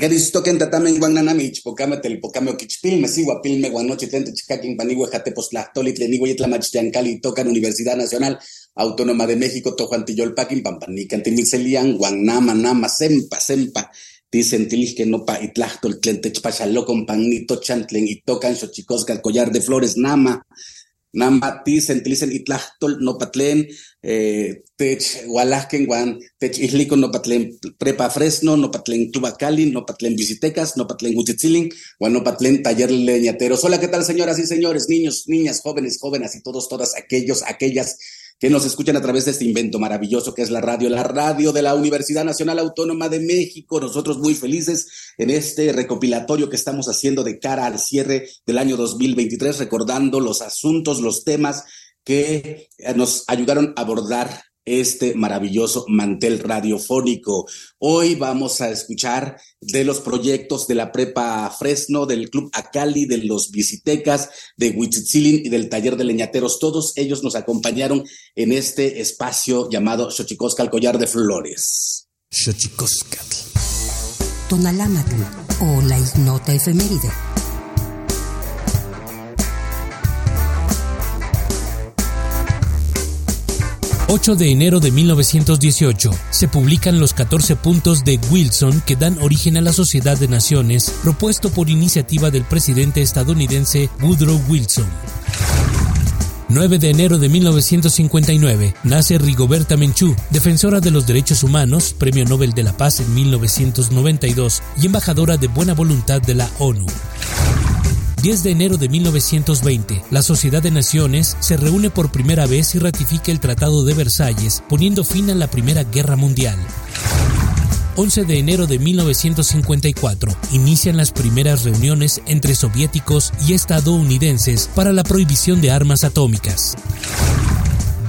Garistoken tatamen guananami ichpocame telpocame oquichpilme sihuapilme guanoche tente chicaquin panigüe jateposlahtoli tlenigüe yetlamachtiancali tocan Universidad Nacional Autónoma de México tojuantiyolpaquin pampanican timilcelian guanama nama sempa sempa dicen que no pa itlahtol tlen techpachalocon panito chantlen y tocan xochicosca collar de flores nama Nama tisen tilisen itlahtol no patlen eh, tech hualajken guan tech isliko no patlen prepa fresno no patlen tubacali no patlen visitecas no patlen guchitzilin guan no patlen taller leñateros hola qué tal señoras y señores niños niñas jóvenes jóvenes y todos todas aquellos aquellas que nos escuchan a través de este invento maravilloso que es la radio, la radio de la Universidad Nacional Autónoma de México. Nosotros muy felices en este recopilatorio que estamos haciendo de cara al cierre del año 2023, recordando los asuntos, los temas que nos ayudaron a abordar este maravilloso mantel radiofónico. Hoy vamos a escuchar de los proyectos de la Prepa Fresno, del Club Acali, de los Visitecas, de Huitzitzilin y del Taller de Leñateros. Todos ellos nos acompañaron en este espacio llamado Xochicosca, collar de flores. Xochicosca. Tonalámatl o la ignota efeméride 8 de enero de 1918 se publican los 14 puntos de Wilson que dan origen a la Sociedad de Naciones, propuesto por iniciativa del presidente estadounidense Woodrow Wilson. 9 de enero de 1959 nace Rigoberta Menchú, defensora de los derechos humanos, Premio Nobel de la Paz en 1992 y embajadora de buena voluntad de la ONU. 10 de enero de 1920, la Sociedad de Naciones se reúne por primera vez y ratifica el Tratado de Versalles, poniendo fin a la Primera Guerra Mundial. 11 de enero de 1954, inician las primeras reuniones entre soviéticos y estadounidenses para la prohibición de armas atómicas.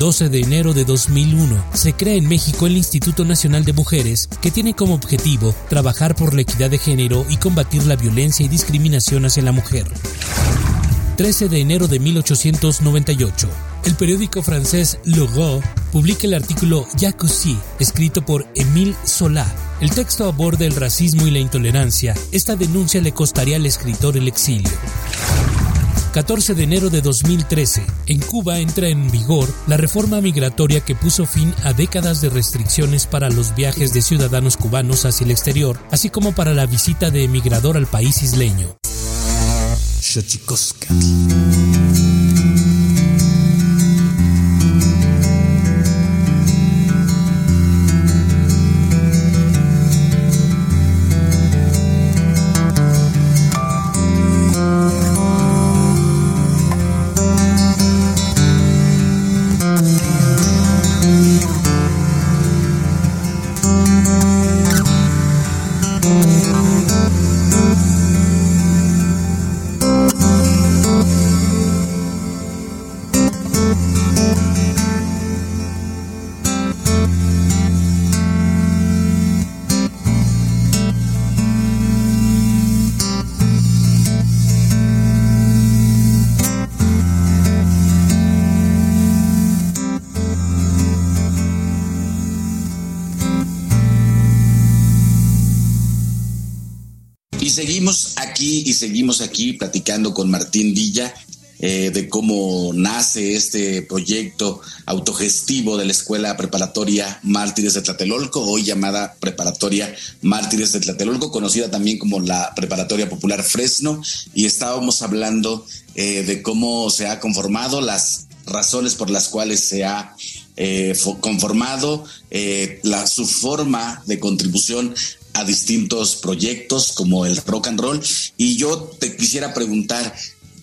12 de enero de 2001 se crea en México el Instituto Nacional de Mujeres, que tiene como objetivo trabajar por la equidad de género y combatir la violencia y discriminación hacia la mujer. 13 de enero de 1898. El periódico francés Le publica el artículo Jacuzzi, escrito por Émile Zola. El texto aborda el racismo y la intolerancia. Esta denuncia le costaría al escritor el exilio. 14 de enero de 2013, en Cuba entra en vigor la reforma migratoria que puso fin a décadas de restricciones para los viajes de ciudadanos cubanos hacia el exterior, así como para la visita de emigrador al país isleño. Y seguimos aquí platicando con Martín Villa eh, de cómo nace este proyecto autogestivo de la Escuela Preparatoria Mártires de Tlatelolco, hoy llamada Preparatoria Mártires de Tlatelolco, conocida también como la Preparatoria Popular Fresno, y estábamos hablando eh, de cómo se ha conformado, las razones por las cuales se ha eh, conformado, su forma de contribución a distintos proyectos como el rock and roll. Y yo te quisiera preguntar,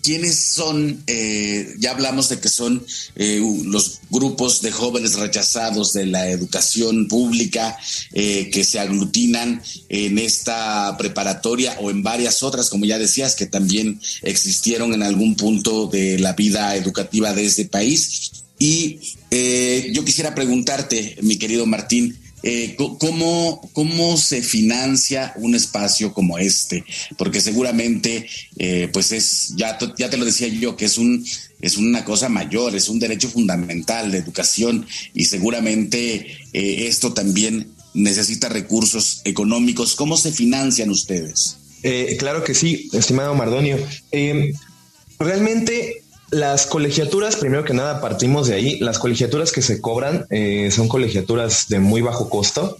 ¿quiénes son? Eh, ya hablamos de que son eh, los grupos de jóvenes rechazados de la educación pública eh, que se aglutinan en esta preparatoria o en varias otras, como ya decías, que también existieron en algún punto de la vida educativa de este país. Y yo quisiera preguntarte, mi querido Martín, eh, ¿cómo, ¿Cómo se financia un espacio como este? Porque seguramente, eh, pues es, ya, ya te lo decía yo, que es, un, es una cosa mayor, es un derecho fundamental de educación y seguramente eh, esto también necesita recursos económicos. ¿Cómo se financian ustedes? claro que sí, estimado Mardonio. realmente las colegiaturas, primero que nada, partimos de ahí. Las colegiaturas que se cobran eh, son colegiaturas de muy bajo costo,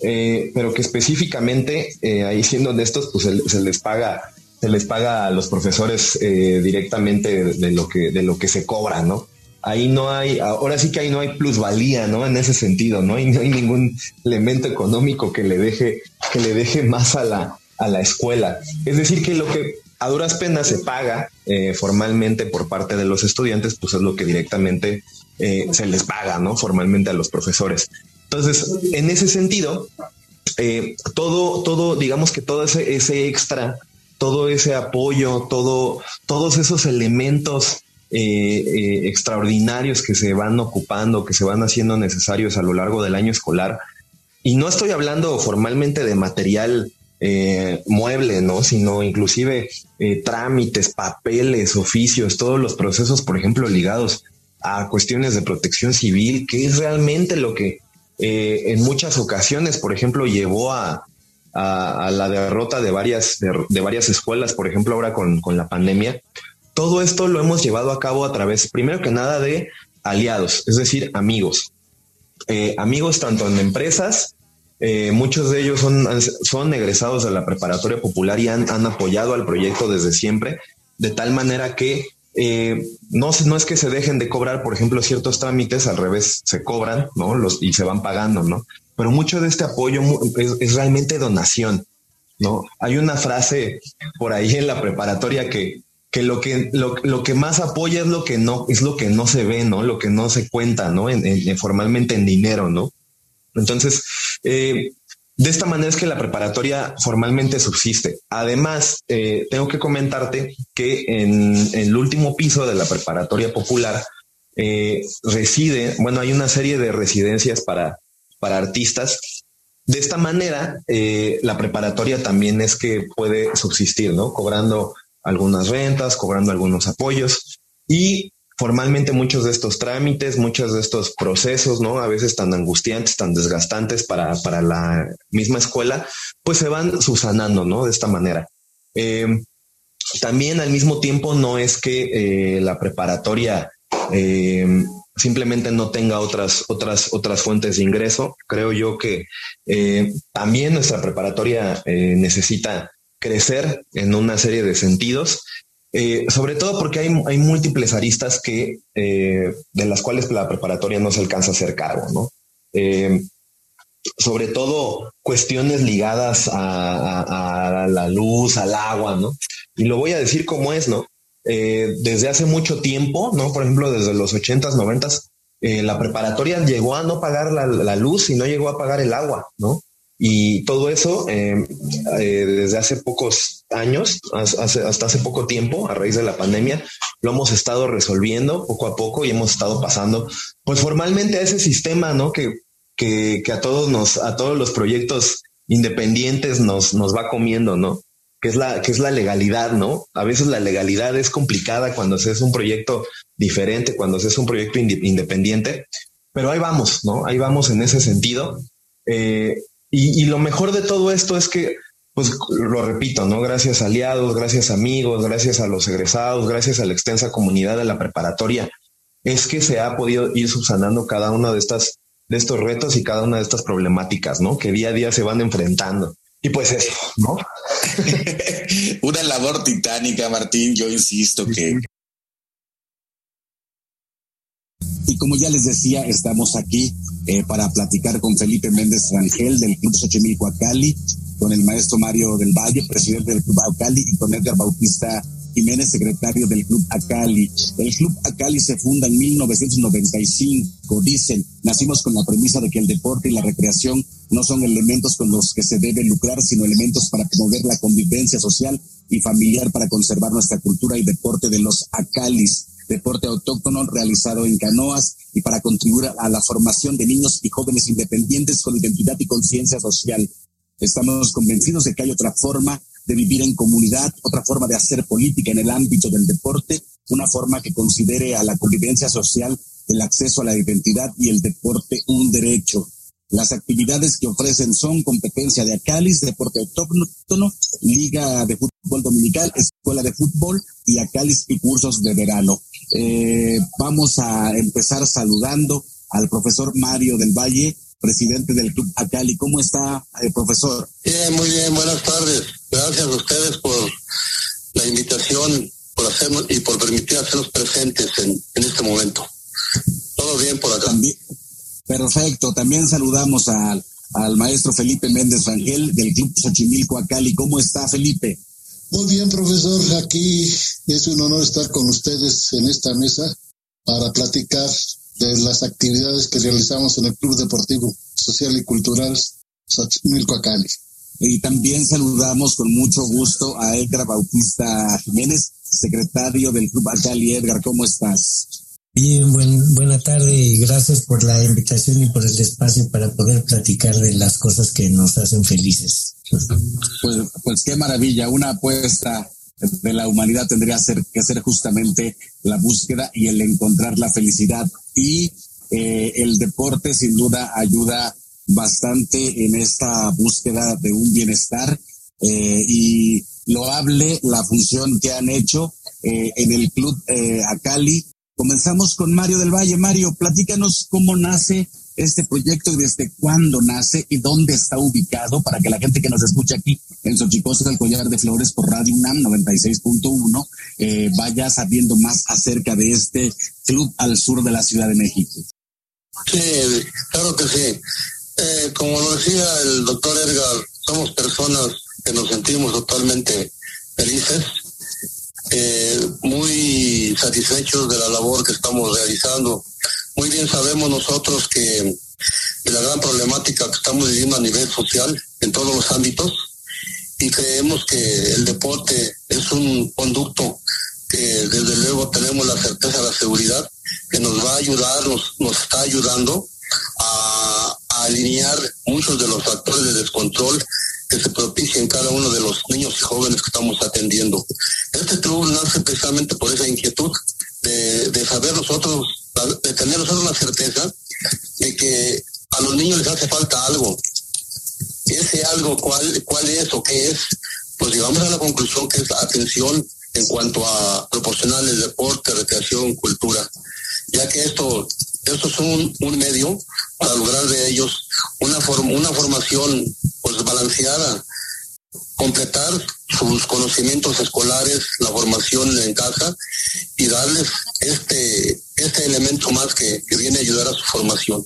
eh, pero que específicamente, eh, ahí siendo honestos, pues se, les paga, se les paga a los profesores directamente de, lo que, de lo que se cobra, ¿no? Ahí no hay, ahora sí que ahí no hay plusvalía, ¿no? En ese sentido, ¿no? Y no hay ningún elemento económico que le deje, que le deje más a la, a la escuela. Es decir, que lo que a duras penas se paga eh, formalmente por parte de los estudiantes, pues es lo que directamente eh, se les paga, ¿no? Formalmente a los profesores. Entonces, en ese sentido, eh, todo, todo, digamos que todo ese, ese extra, todo ese apoyo, todo, todos esos elementos extraordinarios que se van ocupando, que se van haciendo necesarios a lo largo del año escolar. Y no estoy hablando formalmente de material eh, mueble, ¿no? Sino inclusive eh, trámites, papeles, oficios, todos los procesos, por ejemplo, ligados a cuestiones de protección civil, que es realmente lo que eh, en muchas ocasiones, por ejemplo, llevó a, la derrota de varias, de, varias escuelas, por ejemplo, ahora con, con la pandemia. Todo esto lo hemos llevado a cabo a través, primero que nada, de aliados, es decir, amigos. amigos tanto en empresas eh, muchos de ellos son, son egresados de la preparatoria popular y han, apoyado al proyecto desde siempre, de tal manera que eh, no, no es que se dejen de cobrar, por ejemplo, ciertos trámites, al revés, se cobran, ¿no? Los, y se van pagando, ¿no? Pero mucho de este apoyo es, realmente donación, ¿no? Hay una frase por ahí en la preparatoria que, que lo que lo, que más apoya es lo que no es lo que no se ve, ¿no? Lo que no se cuenta, ¿no? en, formalmente en dinero, ¿no? Entonces, eh, de esta manera es que la preparatoria formalmente subsiste. Además, eh, tengo que comentarte que en, el último piso de la preparatoria popular eh, reside, bueno, hay una serie de residencias para, para artistas. De esta manera, la preparatoria también es que puede subsistir, ¿no? Cobrando algunas rentas, cobrando algunos apoyos y formalmente muchos de estos trámites, muchos de estos procesos, ¿no? A veces tan angustiantes, tan desgastantes para, para la misma escuela, pues se van subsanando, ¿no? De esta manera. Eh, también al mismo tiempo no es que eh, la preparatoria eh, simplemente no tenga otras, otras, otras fuentes de ingreso. Creo yo que también nuestra preparatoria necesita crecer en una serie de sentidos eh, sobre todo porque hay, hay múltiples aristas que, eh, de las cuales la preparatoria no se alcanza a hacer cargo, ¿no? Eh, sobre todo cuestiones ligadas a, la luz, al agua, ¿no? Y lo voy a decir como es, ¿no? desde hace mucho tiempo, ¿no? Por ejemplo, desde los 80s, 90s, la preparatoria llegó a no pagar la, la, luz y no llegó a pagar el agua, ¿no? Y todo eso, desde hace pocos años, hasta hace poco tiempo, a raíz de la pandemia, lo hemos estado resolviendo poco a poco y hemos estado pasando, pues formalmente a ese sistema, ¿no? Que, que, a todos nos, a todos los proyectos independientes nos, nos va comiendo, ¿no? Que es la, que es la legalidad, ¿no? A veces la legalidad es complicada cuando se es un proyecto diferente, cuando se es un proyecto independiente, pero ahí vamos, ¿no? Ahí vamos en ese sentido. Eh, y, y lo mejor de todo esto es que pues lo repito, ¿no? Gracias a aliados, gracias a amigos, gracias a los egresados, gracias a la extensa comunidad de la preparatoria, es que se ha podido ir subsanando cada uno de estas, de estos retos y cada una de estas problemáticas, ¿no? Que día a día se van enfrentando. Y pues eso, ¿no? Una labor titánica, Martín. Yo insisto que Y como ya les decía, estamos aquí eh, para platicar con Felipe Méndez Rangel del Club Xochimilco Acali, con el maestro Mario del Valle, presidente del Club Acali, y con Edgar Bautista Jiménez, secretario del Club Acali. El Club Acali se funda en 1995. Dicen, nacimos con la premisa de que el deporte y la recreación no son elementos con los que se debe lucrar, sino elementos para promover la convivencia social y familiar para conservar nuestra cultura y deporte de los Acalis deporte autóctono realizado en canoas y para contribuir a la formación de niños y jóvenes independientes con identidad y conciencia social. Estamos convencidos de que hay otra forma de vivir en comunidad, otra forma de hacer política en el ámbito del deporte, una forma que considere a la convivencia social, el acceso a la identidad y el deporte un derecho. Las actividades que ofrecen son competencia de Acalis, deporte autóctono, liga de fútbol dominical, escuela de fútbol y Acalis y cursos de verano. Eh, vamos a empezar saludando al profesor Mario del Valle, presidente del Club Acali. ¿Cómo está, eh, profesor? Bien, muy bien, buenas tardes. Gracias a ustedes por la invitación por hacernos y por permitir hacernos presentes en, en este momento. Todo bien por acá. perfecto. También saludamos al, al maestro Felipe Méndez Rangel del Club Xochimilco Acali. ¿Cómo está, Felipe? Muy bien, profesor. Aquí es un honor estar con ustedes en esta mesa para platicar de las actividades que realizamos en el Club Deportivo Social y Cultural Xochimilco Acali. Y también saludamos con mucho gusto a Edgar Bautista Jiménez, secretario del Club Acali. Edgar, ¿cómo estás? Bien, buen, buena tarde y gracias por la invitación y por el espacio para poder platicar de las cosas que nos hacen felices. Pues, pues qué maravilla, una apuesta de la humanidad tendría que ser justamente la búsqueda y el encontrar la felicidad. Y eh, el deporte sin duda ayuda bastante en esta búsqueda de un bienestar eh, y loable la función que han hecho eh, en el club Acali. Comenzamos con Mario del Valle. Mario, platícanos cómo nace este proyecto y desde cuándo nace y dónde está ubicado para que la gente que nos escucha aquí en Xochicosta del Collar de Flores por Radio UNAM 96.1 eh, vaya sabiendo más acerca de este club al sur de la Ciudad de México. Sí, claro que sí. Eh, como lo decía el doctor Edgar, somos personas que nos sentimos totalmente felices, eh, muy satisfechos de la labor que estamos realizando muy bien sabemos nosotros que de la gran problemática que estamos viviendo a nivel social en todos los ámbitos y creemos que el deporte es un conducto que desde luego tenemos la certeza, la seguridad, que nos va a ayudar, nos, nos está ayudando a, alinear muchos de los factores de descontrol que se propician en cada uno de los niños y jóvenes que estamos atendiendo. Este club nace precisamente por esa inquietud de, de saber nosotros de tener nosotros la certeza de que a los niños les hace falta algo. Ese algo, ¿cuál, cuál es o qué es? Pues llegamos a la conclusión que es la atención en cuanto a proporcionarles deporte, recreación, cultura, ya que esto, esto es un, un medio para lograr de ellos una, una formación pues balanceada, completar sus conocimientos escolares, la formación en casa y darles este, este elemento más que, viene a ayudar a su formación.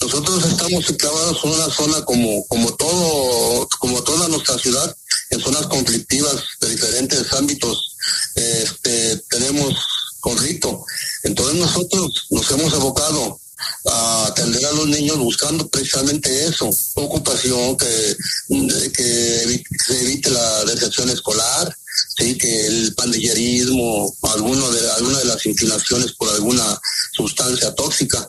Nosotros estamos enclavados en una zona como, como todo, como toda nuestra ciudad, en zonas conflictivas de diferentes ámbitos. Este, tenemos conflicto. Entonces nosotros nos hemos abocado a atender a los niños buscando precisamente eso, ocupación, que, que se evite la decepción escolar, que el pandillerismo, alguno de, alguna de las inclinaciones por alguna sustancia tóxica.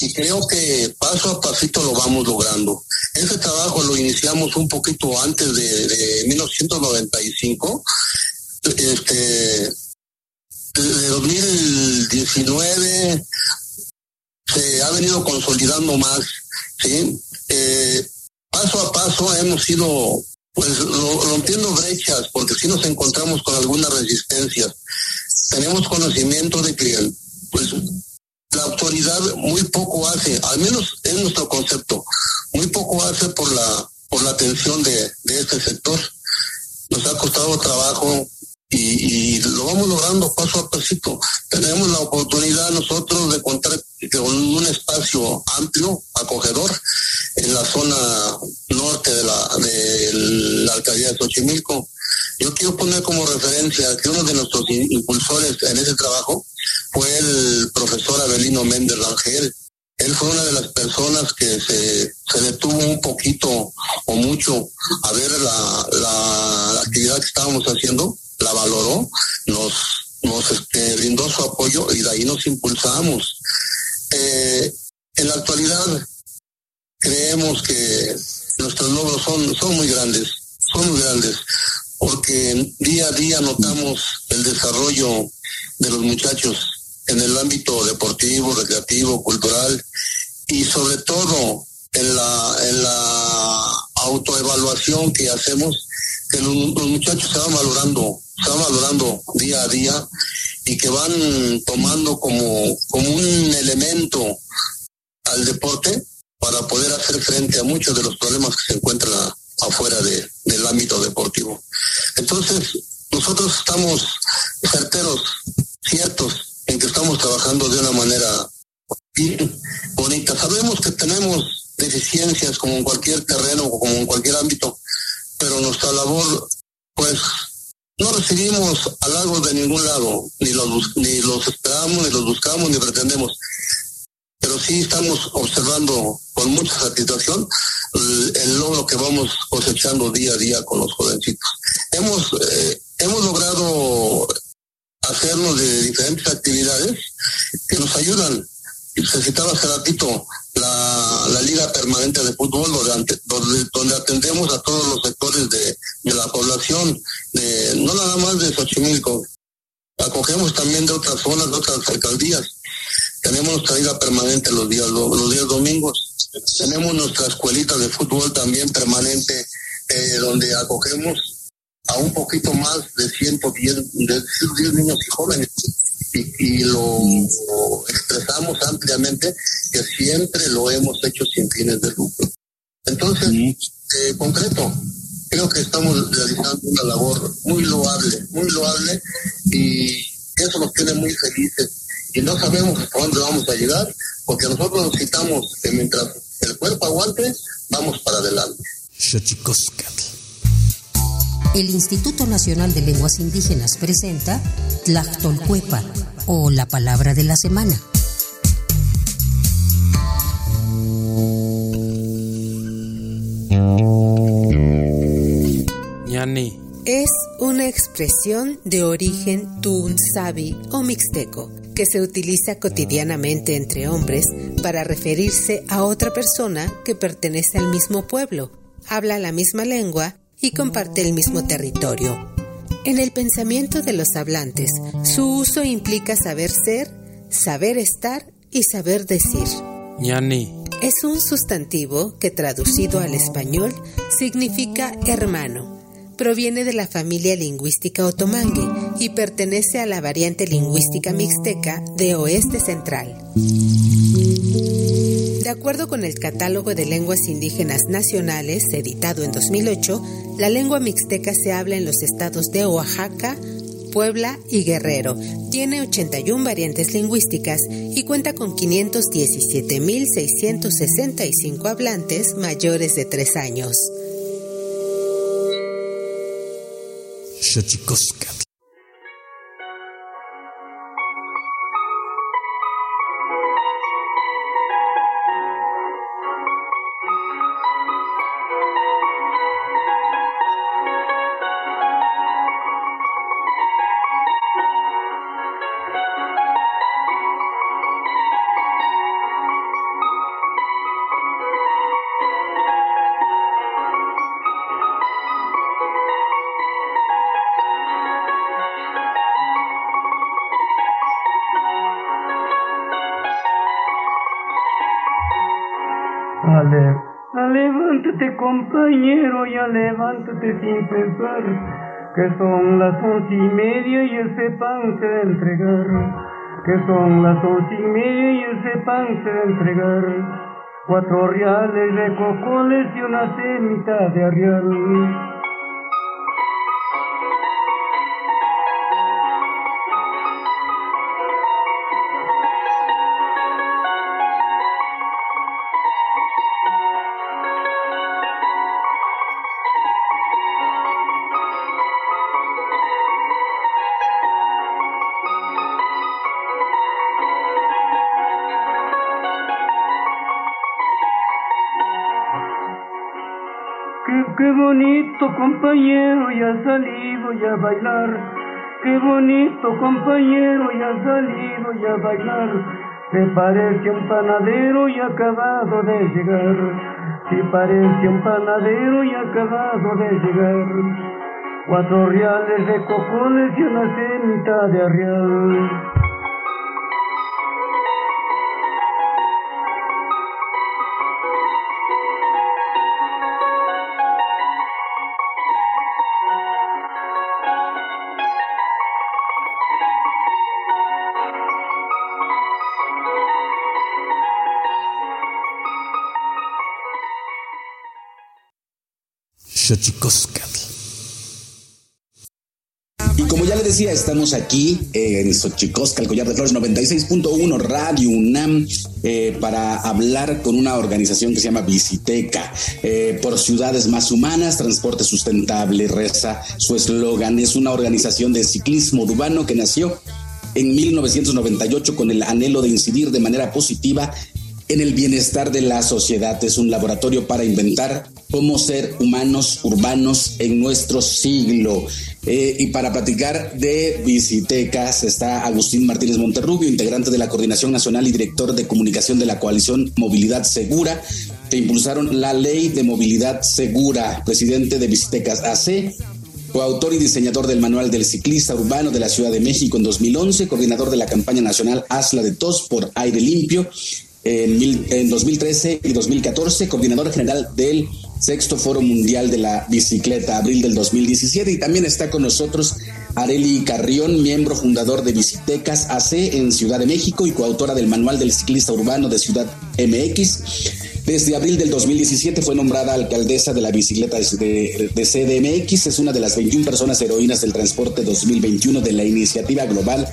Y creo que paso a pasito lo vamos logrando. Ese trabajo lo iniciamos un poquito antes de, de 1995. Este, de 2019 se ha venido consolidando más, ¿sí? Eh, paso a paso hemos ido pues rompiendo brechas, porque si nos encontramos con alguna resistencia. Tenemos conocimiento de que pues la autoridad muy poco hace, al menos es nuestro concepto, muy poco hace por la por la atención de, de este sector. Nos ha costado trabajo y, lo vamos logrando paso a pasito. Tenemos la oportunidad nosotros de contar con un espacio amplio, acogedor, en la zona norte de la, de la alcaldía de Xochimilco. Yo quiero poner como referencia que uno de nuestros impulsores en ese trabajo fue el profesor Abelino Méndez Rangel. Él fue una de las personas que se, se detuvo un poquito o mucho a ver la, la, actividad que estábamos haciendo, la valoró, nos, nos este, brindó su apoyo y de ahí nos impulsamos. Eh, en la actualidad creemos que nuestros logros son, son muy grandes, son muy grandes, porque día a día notamos el desarrollo de los muchachos en el ámbito deportivo, recreativo, cultural y sobre todo en la, en la autoevaluación que hacemos, que los, muchachos se van valorando, se van valorando día a día y que van tomando como, como un elemento al deporte para poder hacer frente a muchos de los problemas que se encuentran afuera de, del ámbito deportivo. Entonces, nosotros estamos certeros, ciertos, en que estamos trabajando de una manera bonita. Sabemos que tenemos deficiencias como en cualquier terreno como en cualquier ámbito, pero nuestra labor, pues, recibimos halagos de ningún lado, ni los, ni los esperamos, ni los buscamos, ni pretendemos pero sí estamos observando con mucha satisfacción el, logro que vamos cosechando día a día con los jovencitos. Hemos, eh, hemos logrado hacernos de diferentes actividades que nos ayudan. Se citaba hace ratito la, la Liga Permanente de Fútbol, donde, donde, atendemos a todos los sectores de, de la población, de, no nada más de Xochimilco, acogemos también de otras zonas, de otras alcaldías tenemos nuestra liga permanente los días, los días domingos. Tenemos nuestra escuelita de fútbol también permanente, eh, donde acogemos a un poquito más de 110, de 110 niños y jóvenes. Y, lo, expresamos ampliamente que siempre lo hemos hecho sin fines de lucro. Entonces, eh, concreto, creo que estamos realizando una labor muy loable, muy loable y eso nos tiene muy felices y no sabemos a dónde vamos a llegar, porque nosotros necesitamos que mientras el cuerpo aguante, vamos para adelante. El Instituto Nacional de Lenguas Indígenas presenta Tlactolcuepa, o la palabra de la semana. Es una expresión de origen tunsabi o mixteco que se utiliza cotidianamente entre hombres para referirse a otra persona que pertenece al mismo pueblo, habla la misma lengua y comparte el mismo territorio. En el pensamiento de los hablantes, su uso implica saber ser, saber estar y saber decir. Es un sustantivo que traducido al español significa hermano proviene de la familia lingüística otomangue y pertenece a la variante lingüística mixteca de oeste central. De acuerdo con el Catálogo de Lenguas Indígenas Nacionales, editado en 2008, la lengua mixteca se habla en los estados de Oaxaca, Puebla y Guerrero. Tiene 81 variantes lingüísticas y cuenta con 517.665 hablantes mayores de 3 años. Levántate compañero, ya levántate sin pensar, que son las once y media y ese pan se va a entregar, que son las once y media y ese pan se va a entregar, cuatro reales de cocoles y una semita de arrial. Bonito compañero, ya salido ya a bailar. Qué bonito compañero, ya salido ya a bailar. Se parece un panadero y acabado de llegar. Se parece un panadero y acabado de llegar. Cuatro reales de cojones y una cenita de arrial. Y como ya le decía, estamos aquí en Xochicosca, el collar de flores 96.1 Radio UNAM, eh, para hablar con una organización que se llama Visiteca. Eh, por ciudades más humanas, transporte sustentable, reza su eslogan. Es una organización de ciclismo urbano que nació en 1998 con el anhelo de incidir de manera positiva en el bienestar de la sociedad. Es un laboratorio para inventar cómo ser humanos urbanos en nuestro siglo. Eh, y para platicar de Visitecas está Agustín Martínez Monterrubio, integrante de la Coordinación Nacional y director de comunicación de la coalición Movilidad Segura, que impulsaron la ley de movilidad segura, presidente de Visitecas AC, coautor y diseñador del Manual del Ciclista Urbano de la Ciudad de México en 2011, coordinador de la campaña nacional Asla de Tos por Aire Limpio en, mil, en 2013 y 2014, coordinador general del Sexto Foro Mundial de la Bicicleta, abril del 2017. Y también está con nosotros Areli Carrión, miembro fundador de Visitecas AC en Ciudad de México y coautora del Manual del Ciclista Urbano de Ciudad MX. Desde abril del 2017 fue nombrada alcaldesa de la bicicleta de, de, CDMX. Es una de las 21 personas heroínas del transporte 2021 de la iniciativa global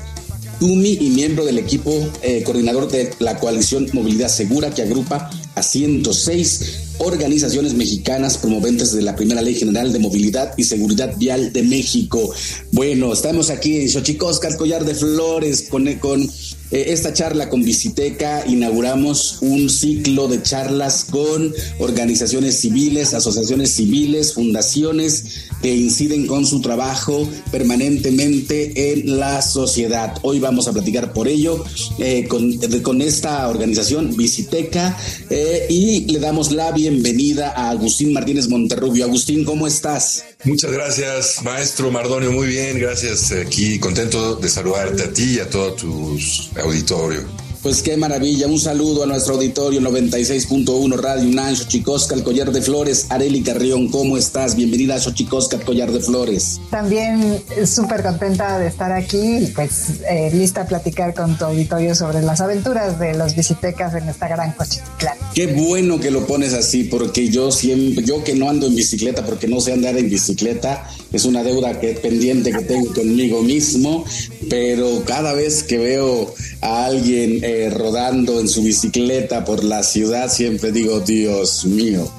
TUMI y miembro del equipo eh, coordinador de la coalición Movilidad Segura que agrupa a 106 organizaciones mexicanas promoventes de la primera ley general de movilidad y seguridad vial de México. Bueno, estamos aquí en Xochicosca, Collar de Flores, con, con esta charla con Visiteca. Inauguramos un ciclo de charlas con organizaciones civiles, asociaciones civiles, fundaciones que inciden con su trabajo permanentemente en la sociedad. Hoy vamos a platicar por ello eh, con, con, esta organización Visiteca eh, y le damos la bienvenida a Agustín Martínez Monterrubio. Agustín, ¿cómo estás? Muchas gracias, maestro Mardonio. Muy bien, gracias. Aquí contento de saludarte a ti y a todo tu auditorio. Pues qué maravilla. Un saludo a nuestro auditorio 96.1 Radio UNAM, Xochicosca, el Collar de Flores. Areli Carrión, ¿cómo estás? Bienvenida a Xochicosca, el Collar de Flores. También súper contenta de estar aquí y pues eh, lista a platicar con tu auditorio sobre las aventuras de los visitecas en esta gran Cochitlán. Qué bueno que lo pones así, porque yo siempre, yo que no ando en bicicleta, porque no sé andar en bicicleta, es una deuda que pendiente que tengo conmigo mismo, pero cada vez que veo a alguien eh, rodando en su bicicleta por la ciudad, siempre digo, Dios mío,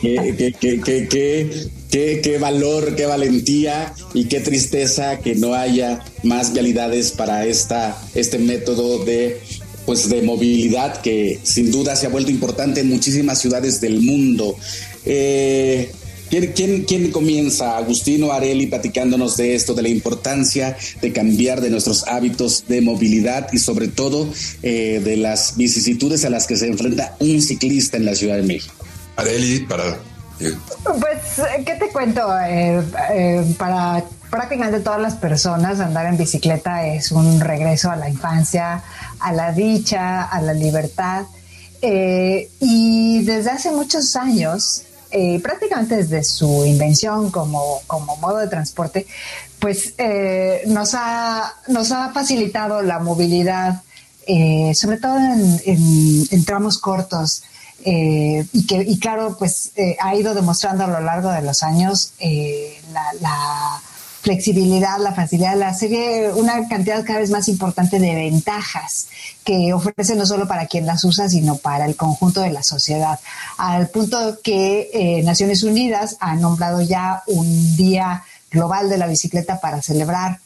qué, qué, qué, qué, valor, qué valentía y qué tristeza que no haya más vialidades para esta, este método de pues de movilidad que sin duda se ha vuelto importante en muchísimas ciudades del mundo. Eh, ¿Quién, quién, quién comienza? Agustino Areli platicándonos de esto, de la importancia de cambiar de nuestros hábitos de movilidad y sobre todo eh, de las vicisitudes a las que se enfrenta un ciclista en la Ciudad de México. Areli, para... Eh. Pues, ¿qué te cuento? Eh, eh, para prácticamente todas las personas andar en bicicleta es un regreso a la infancia, a la dicha, a la libertad. y desde hace muchos años eh, prácticamente desde su invención como, como modo de transporte, pues eh, nos, ha, nos ha facilitado la movilidad, eh, sobre todo en, tramos cortos. y que y claro pues ha ido demostrando a lo largo de los años la flexibilidad, la facilidad, la serie, una cantidad cada vez más importante de ventajas que ofrece no solo para quien las usa, sino para el conjunto de la sociedad. Al punto que eh, Naciones Unidas ha nombrado ya un día global de la bicicleta para celebrar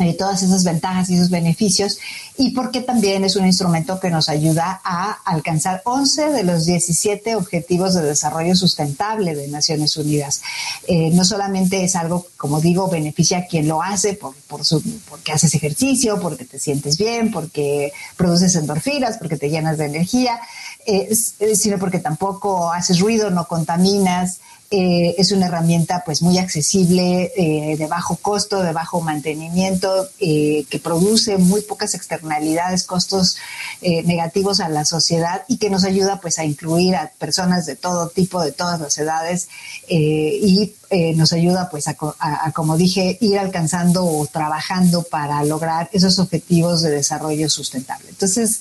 eh, todas esas ventajas y esos beneficios y porque también es un instrumento que nos ayuda a alcanzar 11 de los 17 objetivos de desarrollo sustentable de Naciones Unidas. Eh, no solamente es algo, como digo, beneficia a quien lo hace por, por su, porque haces ejercicio, porque te sientes bien, porque produces endorfinas, porque te llenas de energía, eh, sino porque tampoco haces ruido, no contaminas, eh, es una herramienta pues muy accesible, eh, de bajo costo, de bajo mantenimiento, eh, que produce muy pocas externalidades, costos negativos a la sociedad y que nos ayuda pues a incluir a personas de todo tipo, de todas las edades y nos ayuda pues a, como dije, ir alcanzando o trabajando para lograr esos objetivos de desarrollo sustentable. Entonces,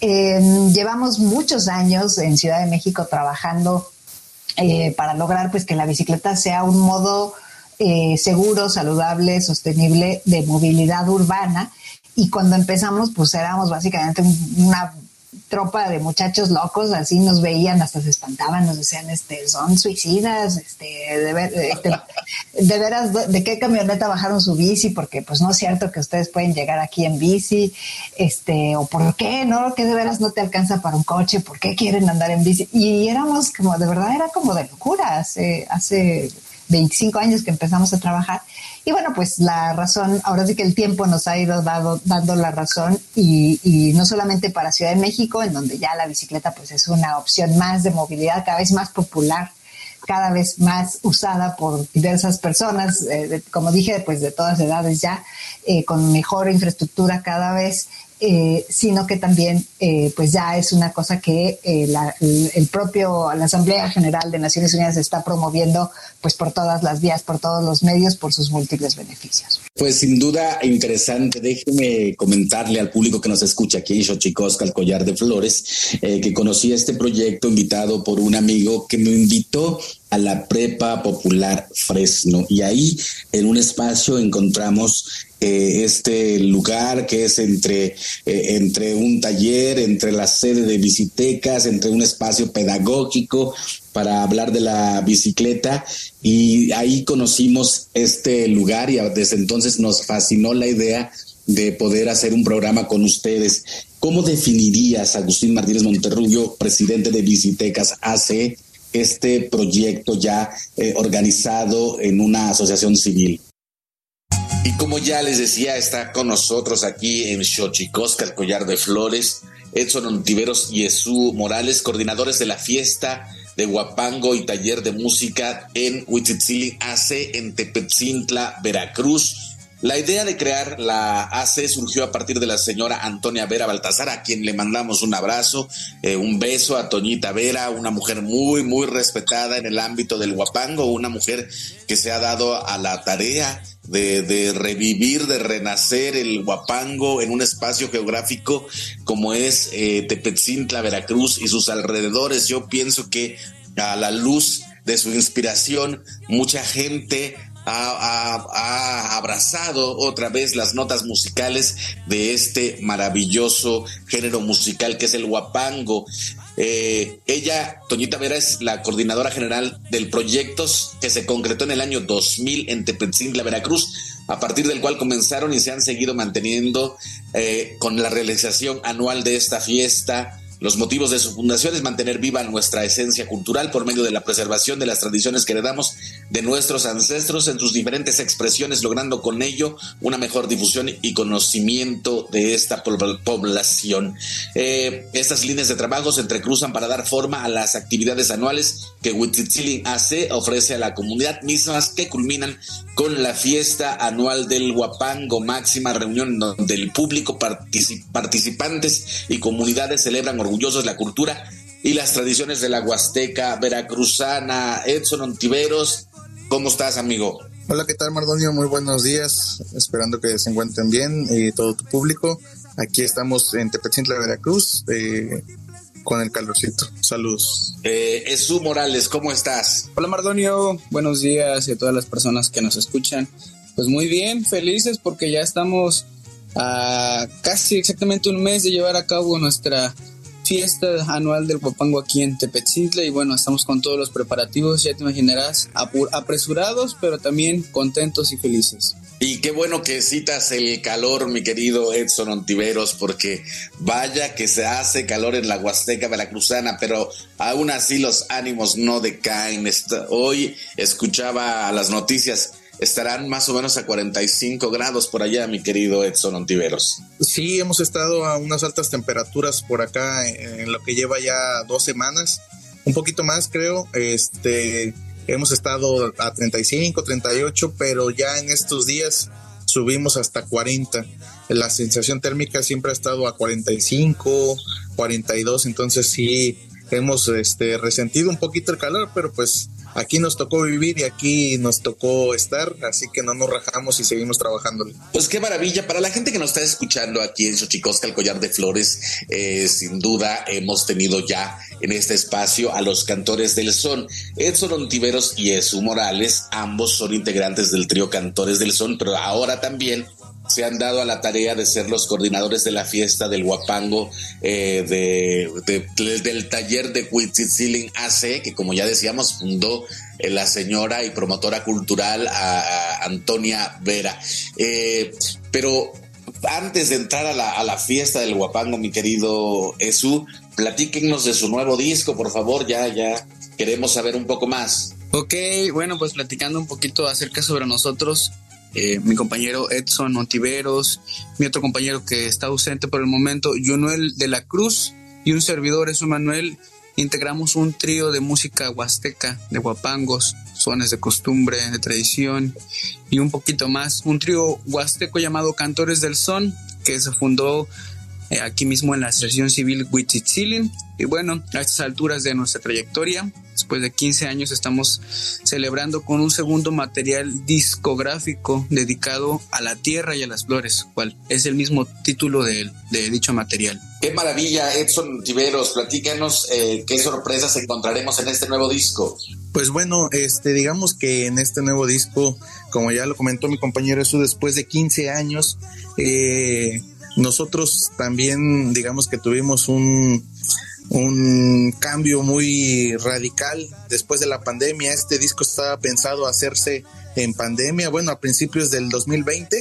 llevamos muchos años en Ciudad de México trabajando eh, para lograr pues que la bicicleta sea un modo eh, seguro, saludable, sostenible de movilidad urbana. Y cuando empezamos, pues éramos básicamente una tropa de muchachos locos, así nos veían, hasta se espantaban, nos decían, este, son suicidas, este, de, este, de veras, ¿de qué camioneta bajaron su bici? Porque pues no es cierto que ustedes pueden llegar aquí en bici, este, o por qué, ¿no? Que de veras no te alcanza para un coche, ¿por qué quieren andar en bici? Y éramos como, de verdad, era como de locura hace, hace 25 años que empezamos a trabajar. Y bueno, pues la razón, ahora sí que el tiempo nos ha ido dando la razón y, y, no solamente para Ciudad de México, en donde ya la bicicleta pues es una opción más de movilidad cada vez más popular, cada vez más usada por diversas personas, eh, como dije, pues de todas edades ya, eh, con mejor infraestructura cada vez eh, sino que también eh, pues ya es una cosa que eh, la, el propio la Asamblea General de Naciones Unidas está promoviendo pues por todas las vías, por todos los medios, por sus múltiples beneficios. Pues sin duda interesante. Déjeme comentarle al público que nos escucha aquí en Xochicosca, el Collar de Flores, que conocí este proyecto invitado por un amigo que me invitó a la Prepa Popular Fresno y ahí en un espacio encontramos eh, este lugar que es entre, eh, entre un taller, entre la sede de visitecas, entre un espacio pedagógico para hablar de la bicicleta y ahí conocimos este lugar y desde entonces nos fascinó la idea de poder hacer un programa con ustedes. ¿Cómo definirías, Agustín Martínez Monterrubio, presidente de Visitecas AC, este proyecto ya eh, organizado en una asociación civil? Y como ya les decía, está con nosotros aquí en Xochicosca, el collar de flores, Edson Ontiveros y Jesús Morales, coordinadores de la fiesta de Huapango y taller de música en Huitzitzili AC en Tepetzintla, Veracruz. La idea de crear la AC surgió a partir de la señora Antonia Vera Baltasar, a quien le mandamos un abrazo, eh, un beso a Toñita Vera, una mujer muy, muy respetada en el ámbito del Huapango, una mujer que se ha dado a la tarea de, revivir, de renacer el Huapango en un espacio geográfico como es eh, Tepetzintla, Veracruz y sus alrededores. Yo pienso que a la luz de su inspiración, mucha gente ha, abrazado otra vez las notas musicales de este maravilloso género musical que es el huapango. Eh, ella, Toñita Vera, es la coordinadora general del proyecto que se concretó en el año 2000 en Tepetzintla, Veracruz, a partir del cual comenzaron y se han seguido manteniendo eh, con la realización anual de esta fiesta los motivos de su fundación es mantener viva nuestra esencia cultural por medio de la preservación de las tradiciones que heredamos de nuestros ancestros en sus diferentes expresiones, logrando con ello una mejor difusión y conocimiento de esta población. Eh, estas líneas de trabajo se entrecruzan para dar forma a las actividades anuales que Huitzitzili AC ofrece a la comunidad, mismas que culminan con la fiesta anual del Huapango, máxima reunión donde el público, participantes y comunidades celebran orgullosos la cultura y las tradiciones de la Huasteca veracruzana. Edson Ontiveros, ¿cómo estás, amigo? Hola, ¿qué tal, Mardonio? Muy buenos días. Esperando que se encuentren bien y todo tu público. Aquí estamos en Tepechintla, Veracruz, eh, con el calorcito. Saludos. Eh, Jesús Morales, ¿cómo estás? Hola, Mardonio. Buenos días y a todas las personas que nos escuchan. Pues muy bien, felices porque ya estamos a casi exactamente un mes de llevar a cabo nuestra fiesta anual del Guapango aquí en Tepetzintla y bueno, estamos con todos los preparativos, ya te imaginarás, apresurados, pero también contentos y felices. Y qué bueno que citas el calor, mi querido Edson Ontiveros, porque vaya que se hace calor en la Huasteca Veracruzana, pero aún así los ánimos no decaen. Hoy escuchaba las noticias, estarán más o menos a 45 grados por allá, mi querido Edson Ontiveros. Sí, hemos estado a unas altas temperaturas por acá en lo que lleva ya dos semanas, un poquito más creo. Este, hemos estado a 35, 38, pero ya en estos días subimos hasta 40. La sensación térmica siempre ha estado a 45, 42, entonces sí hemos este, resentido un poquito el calor, pero pues aquí nos tocó vivir y aquí nos tocó estar, así que no nos rajamos y seguimos trabajando. Pues qué maravilla. Para la gente que nos está escuchando aquí en Xochicosca, el collar de flores, eh, sin duda hemos tenido ya en este espacio a los cantores del son. Edson Ontiveros y Esu Morales, ambos son integrantes del trío Cantores del Son, pero ahora también se han dado a la tarea de ser los coordinadores de la fiesta del Huapango eh, de, del taller de Huitzitzilin AC, que como ya decíamos, fundó eh, la señora y promotora cultural a, Antonia Vera. Eh, pero antes de entrar a la, a la, fiesta del Huapango, mi querido Esu, platíquenos de su nuevo disco, por favor, ya, ya queremos saber un poco más. Ok, bueno, pues platicando un poquito acerca sobre nosotros, eh, mi compañero Edson Montiveros, mi otro compañero que está ausente por el momento, Junuel de la Cruz y un servidor, es Manuel, integramos un trío de música huasteca, de guapangos, sones de costumbre, de tradición y un poquito más. Un trío huasteco llamado Cantores del Son, que se fundó eh, aquí mismo en la Asociación Civil Huitzitzilin. Y bueno, a estas alturas de nuestra trayectoria, después de 15 años, estamos celebrando con un segundo material discográfico dedicado a la tierra y a las flores, cual es el mismo título de, dicho material. Qué maravilla, Edson Tiveros, platícanos eh, qué sorpresas encontraremos en este nuevo disco. Pues bueno, este, digamos que en este nuevo disco, como ya lo comentó mi compañero, eso después de 15 años, eh, nosotros también, digamos que tuvimos un, un cambio muy radical después de la pandemia. Este disco estaba pensado hacerse en pandemia, bueno, a principios del 2020.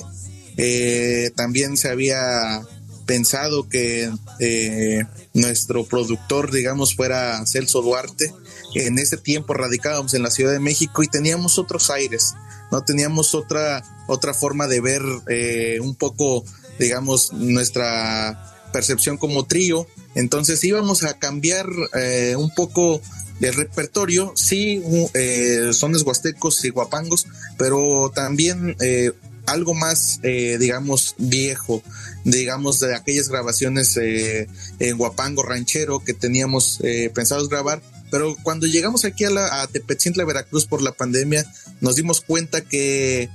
Eh, también se había pensado que eh, nuestro productor, digamos, fuera Celso Duarte. En ese tiempo radicábamos en la Ciudad de México y teníamos otros aires, no teníamos otra, otra forma de ver eh, un poco digamos, nuestra percepción como trío. Entonces íbamos a cambiar eh, un poco el repertorio, sí, eh, sones huastecos y guapangos, pero también eh, algo más, digamos, viejo, digamos, de aquellas grabaciones en guapango ranchero que teníamos pensados grabar. Pero cuando llegamos aquí a, la, a Veracruz por la pandemia, nos dimos cuenta que,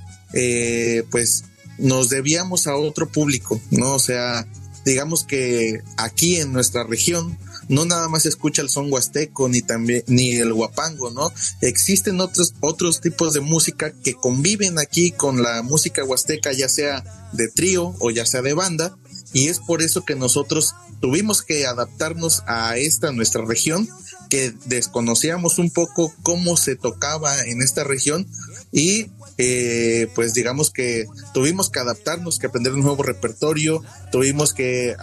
pues, nos debíamos a otro público, ¿no? O sea, digamos que aquí en nuestra región no nada más se escucha el son huasteco ni también ni el guapango, ¿no? Existen otros otros tipos de música que conviven aquí con la música huasteca, ya sea de trío o ya sea de banda, y es por eso que nosotros tuvimos que adaptarnos a esta nuestra región que desconocíamos un poco cómo se tocaba en esta región y eh, pues digamos que tuvimos que adaptarnos, que aprender un nuevo repertorio, tuvimos que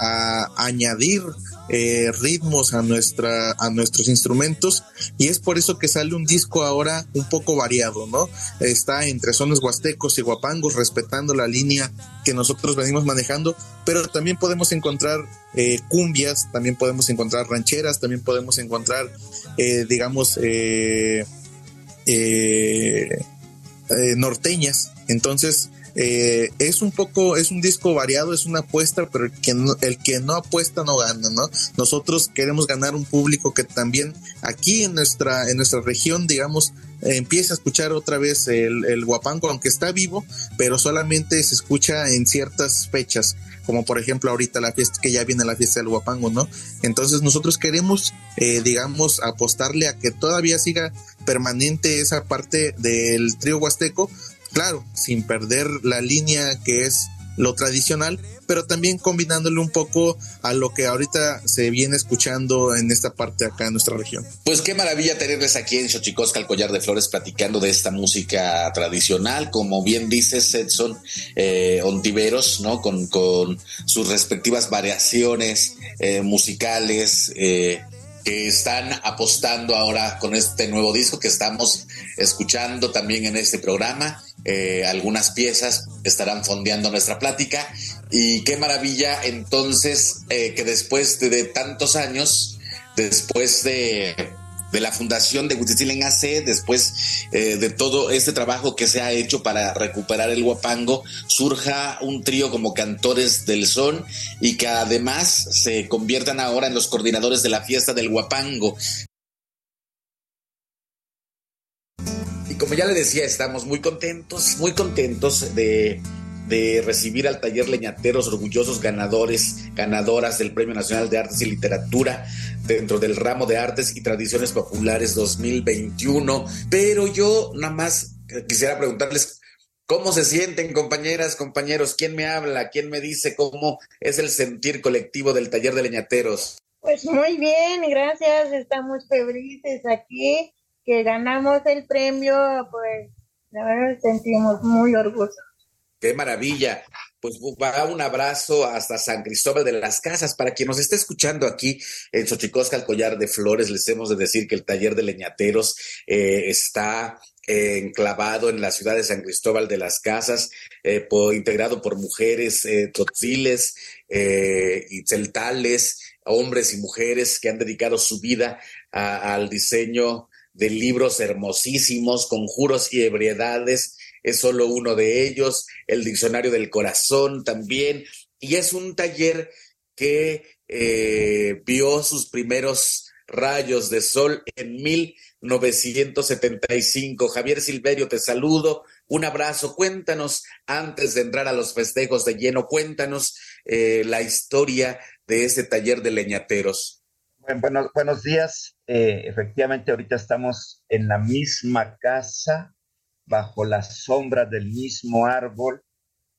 añadir eh, ritmos a nuestra a nuestros instrumentos y es por eso que sale un disco ahora un poco variado, ¿no? Está entre sones huastecos y guapangos respetando la línea que nosotros venimos manejando, pero también podemos encontrar eh, cumbias, también podemos encontrar rancheras, también podemos encontrar, digamos, eh, norteñas. Entonces, eh, es un poco, es un disco variado, es una apuesta, pero el que, no, el que no apuesta no gana, ¿no? Nosotros queremos ganar un público que también aquí en nuestra, en nuestra región, digamos, empieza a escuchar otra vez el, el guapango, aunque está vivo, pero solamente se escucha en ciertas fechas, como por ejemplo ahorita la fiesta, que ya viene la fiesta del guapango, ¿no? Entonces nosotros queremos, eh, digamos, apostarle a que todavía siga permanente esa parte del trío huasteco, claro, sin perder la línea que es lo tradicional, pero también combinándole un poco a lo que ahorita se viene escuchando en esta parte acá en nuestra región. Pues qué maravilla tenerles aquí en Xochicosca, el collar de flores, platicando de esta música tradicional, como bien dice Edson eh, Ontiveros, ¿no? Con, con, sus respectivas variaciones eh, musicales. Eh, que están apostando ahora con este nuevo disco que estamos escuchando también en este programa. Eh, algunas piezas estarán fondeando nuestra plática y qué maravilla entonces eh, que después de, tantos años, después de, la fundación de Huitzilen AC, después eh, de todo este trabajo que se ha hecho para recuperar el guapango, surja un trío como cantores del son y que además se conviertan ahora en los coordinadores de la fiesta del guapango. Como ya le decía, estamos muy contentos, muy contentos de, recibir al taller Leñateros, orgullosos ganadores, ganadoras del Premio Nacional de Artes y Literatura dentro del ramo de Artes y Tradiciones Populares 2021. Pero yo nada más quisiera preguntarles cómo se sienten, compañeras, compañeros, quién me habla, quién me dice cómo es el sentir colectivo del taller de Leñateros. Pues muy bien, gracias, estamos felices aquí que ganamos el premio, pues la verdad sentimos muy orgullosos. Qué maravilla. Pues va un abrazo hasta San Cristóbal de las Casas. Para quien nos esté escuchando aquí en Xochicosca, el collar de flores, les hemos de decir que el taller de leñateros eh, está eh, enclavado en la ciudad de San Cristóbal de las Casas, eh, integrado por mujeres eh, y celtales, hombres y mujeres que han dedicado su vida al diseño de libros hermosísimos, conjuros y ebriedades, es solo uno de ellos, el Diccionario del Corazón también, y es un taller que eh, vio sus primeros rayos de sol en 1975. Javier Silverio, te saludo, un abrazo, cuéntanos, antes de entrar a los festejos de lleno, cuéntanos eh, la historia de ese taller de leñateros. Bueno, buenos días. Eh, efectivamente, ahorita estamos en la misma casa, bajo la sombra del mismo árbol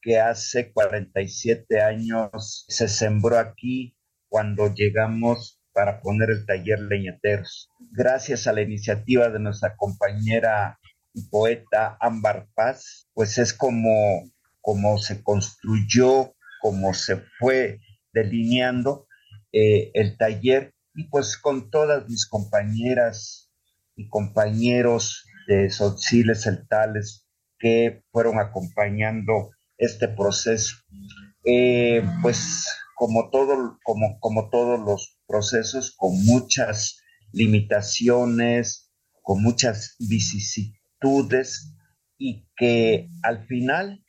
que hace 47 años se sembró aquí cuando llegamos para poner el taller leñateros. Gracias a la iniciativa de nuestra compañera y poeta Ámbar Paz, pues es como, como se construyó, como se fue delineando eh, el taller y pues con todas mis compañeras y compañeros de Sociles Celtales que fueron acompañando este proceso. Eh, pues como, todo, como, como todos los procesos, con muchas limitaciones, con muchas vicisitudes y que al final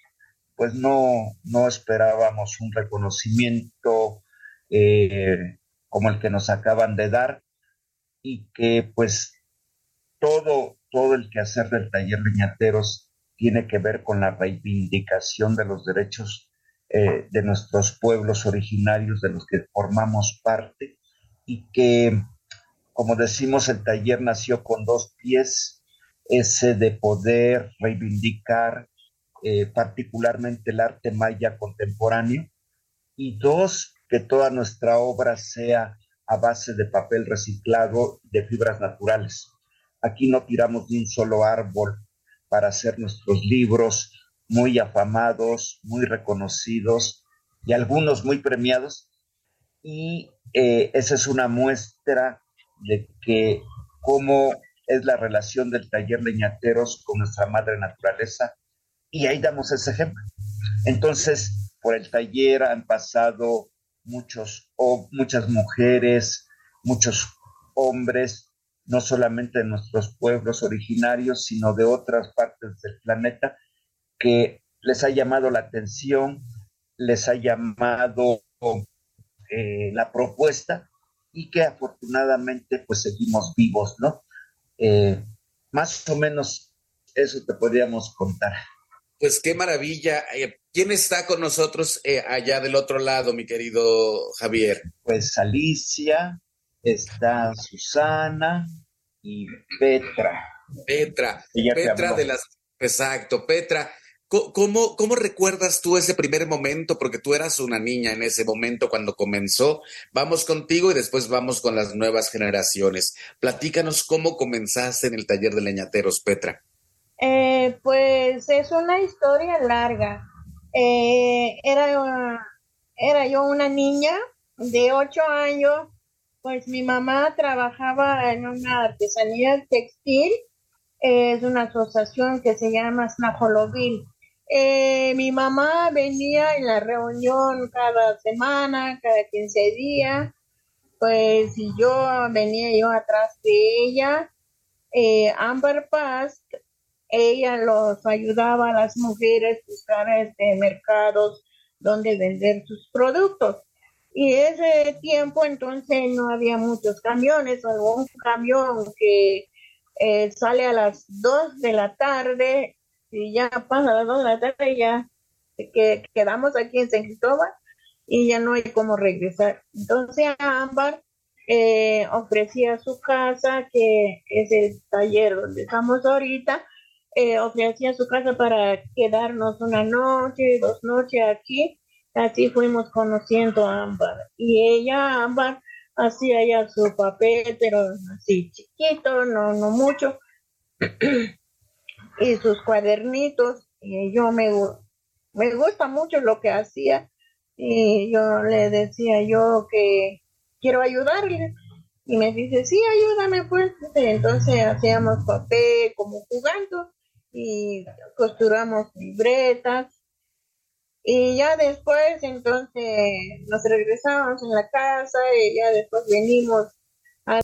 pues no, no esperábamos un reconocimiento eh, como el que nos acaban de dar y que pues todo, todo el quehacer del taller Leñateros tiene que ver con la reivindicación de los derechos eh, de nuestros pueblos originarios de los que formamos parte y que, como decimos, el taller nació con dos pies, ese de poder reivindicar eh, particularmente el arte maya contemporáneo y dos, que toda nuestra obra sea a base de papel reciclado de fibras naturales. Aquí no tiramos de un solo árbol para hacer nuestros libros muy afamados, muy reconocidos y algunos muy premiados. Y eh, esa es una muestra de que cómo es la relación del taller leñateros con nuestra madre naturaleza. Y ahí damos ese ejemplo. Entonces, por el taller han pasado muchos, o muchas mujeres, muchos hombres, no solamente de nuestros pueblos originarios, sino de otras partes del planeta, que les ha llamado la atención, les ha llamado eh, la propuesta y que afortunadamente pues seguimos vivos, ¿no? Eh, más o menos eso te podríamos contar. Pues qué maravilla. Eh, ¿Quién está con nosotros eh, allá del otro lado, mi querido Javier? Pues Alicia, está Susana y Petra. Petra, Petra de las... Exacto, Petra. ¿Cómo, ¿Cómo recuerdas tú ese primer momento? Porque tú eras una niña en ese momento cuando comenzó. Vamos contigo y después vamos con las nuevas generaciones. Platícanos cómo comenzaste en el taller de leñateros, Petra. Eh, pues es una historia larga. Eh, era, era yo una niña de ocho años, pues mi mamá trabajaba en una artesanía textil, es una asociación que se llama Snajolovil. Eh, mi mamá venía en la reunión cada semana, cada 15 días, pues y yo venía yo atrás de ella. Eh, Amber Paz, ella los ayudaba a las mujeres a buscar este, mercados donde vender sus productos. Y ese tiempo entonces no había muchos camiones, algún camión que eh, sale a las 2 de la tarde y ya pasa las 2 de la tarde ya que quedamos aquí en San Cristóbal y ya no hay cómo regresar. Entonces Ámbar eh, ofrecía su casa, que es el taller donde estamos ahorita, eh, ofrecía su casa para quedarnos una noche, dos noches aquí. Así fuimos conociendo a Ámbar. Y ella, Ámbar, hacía ya su papel, pero así chiquito, no, no mucho. y sus cuadernitos. Y yo me, me gusta mucho lo que hacía. Y yo le decía yo que quiero ayudarle. Y me dice, sí, ayúdame pues. Entonces hacíamos papel como jugando y costuramos libretas. Y ya después, entonces, nos regresamos en la casa y ya después venimos a...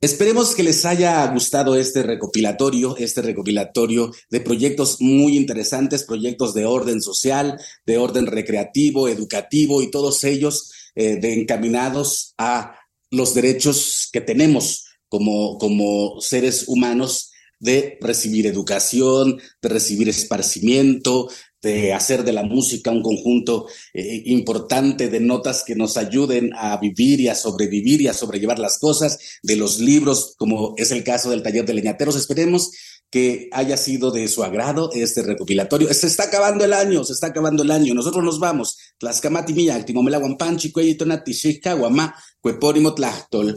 Esperemos que les haya gustado este recopilatorio, este recopilatorio de proyectos muy interesantes, proyectos de orden social, de orden recreativo, educativo y todos ellos eh, de encaminados a los derechos que tenemos como, como seres humanos de recibir educación, de recibir esparcimiento, de hacer de la música un conjunto eh, importante de notas que nos ayuden a vivir y a sobrevivir y a sobrellevar las cosas, de los libros, como es el caso del taller de leñateros. Esperemos que haya sido de su agrado este recopilatorio. Se está acabando el año, se está acabando el año. Nosotros nos vamos. Tlaxcamati mía, Timomela Guampanchi, Cueyitonati, Guamá, Cuepórimo Tlachtol.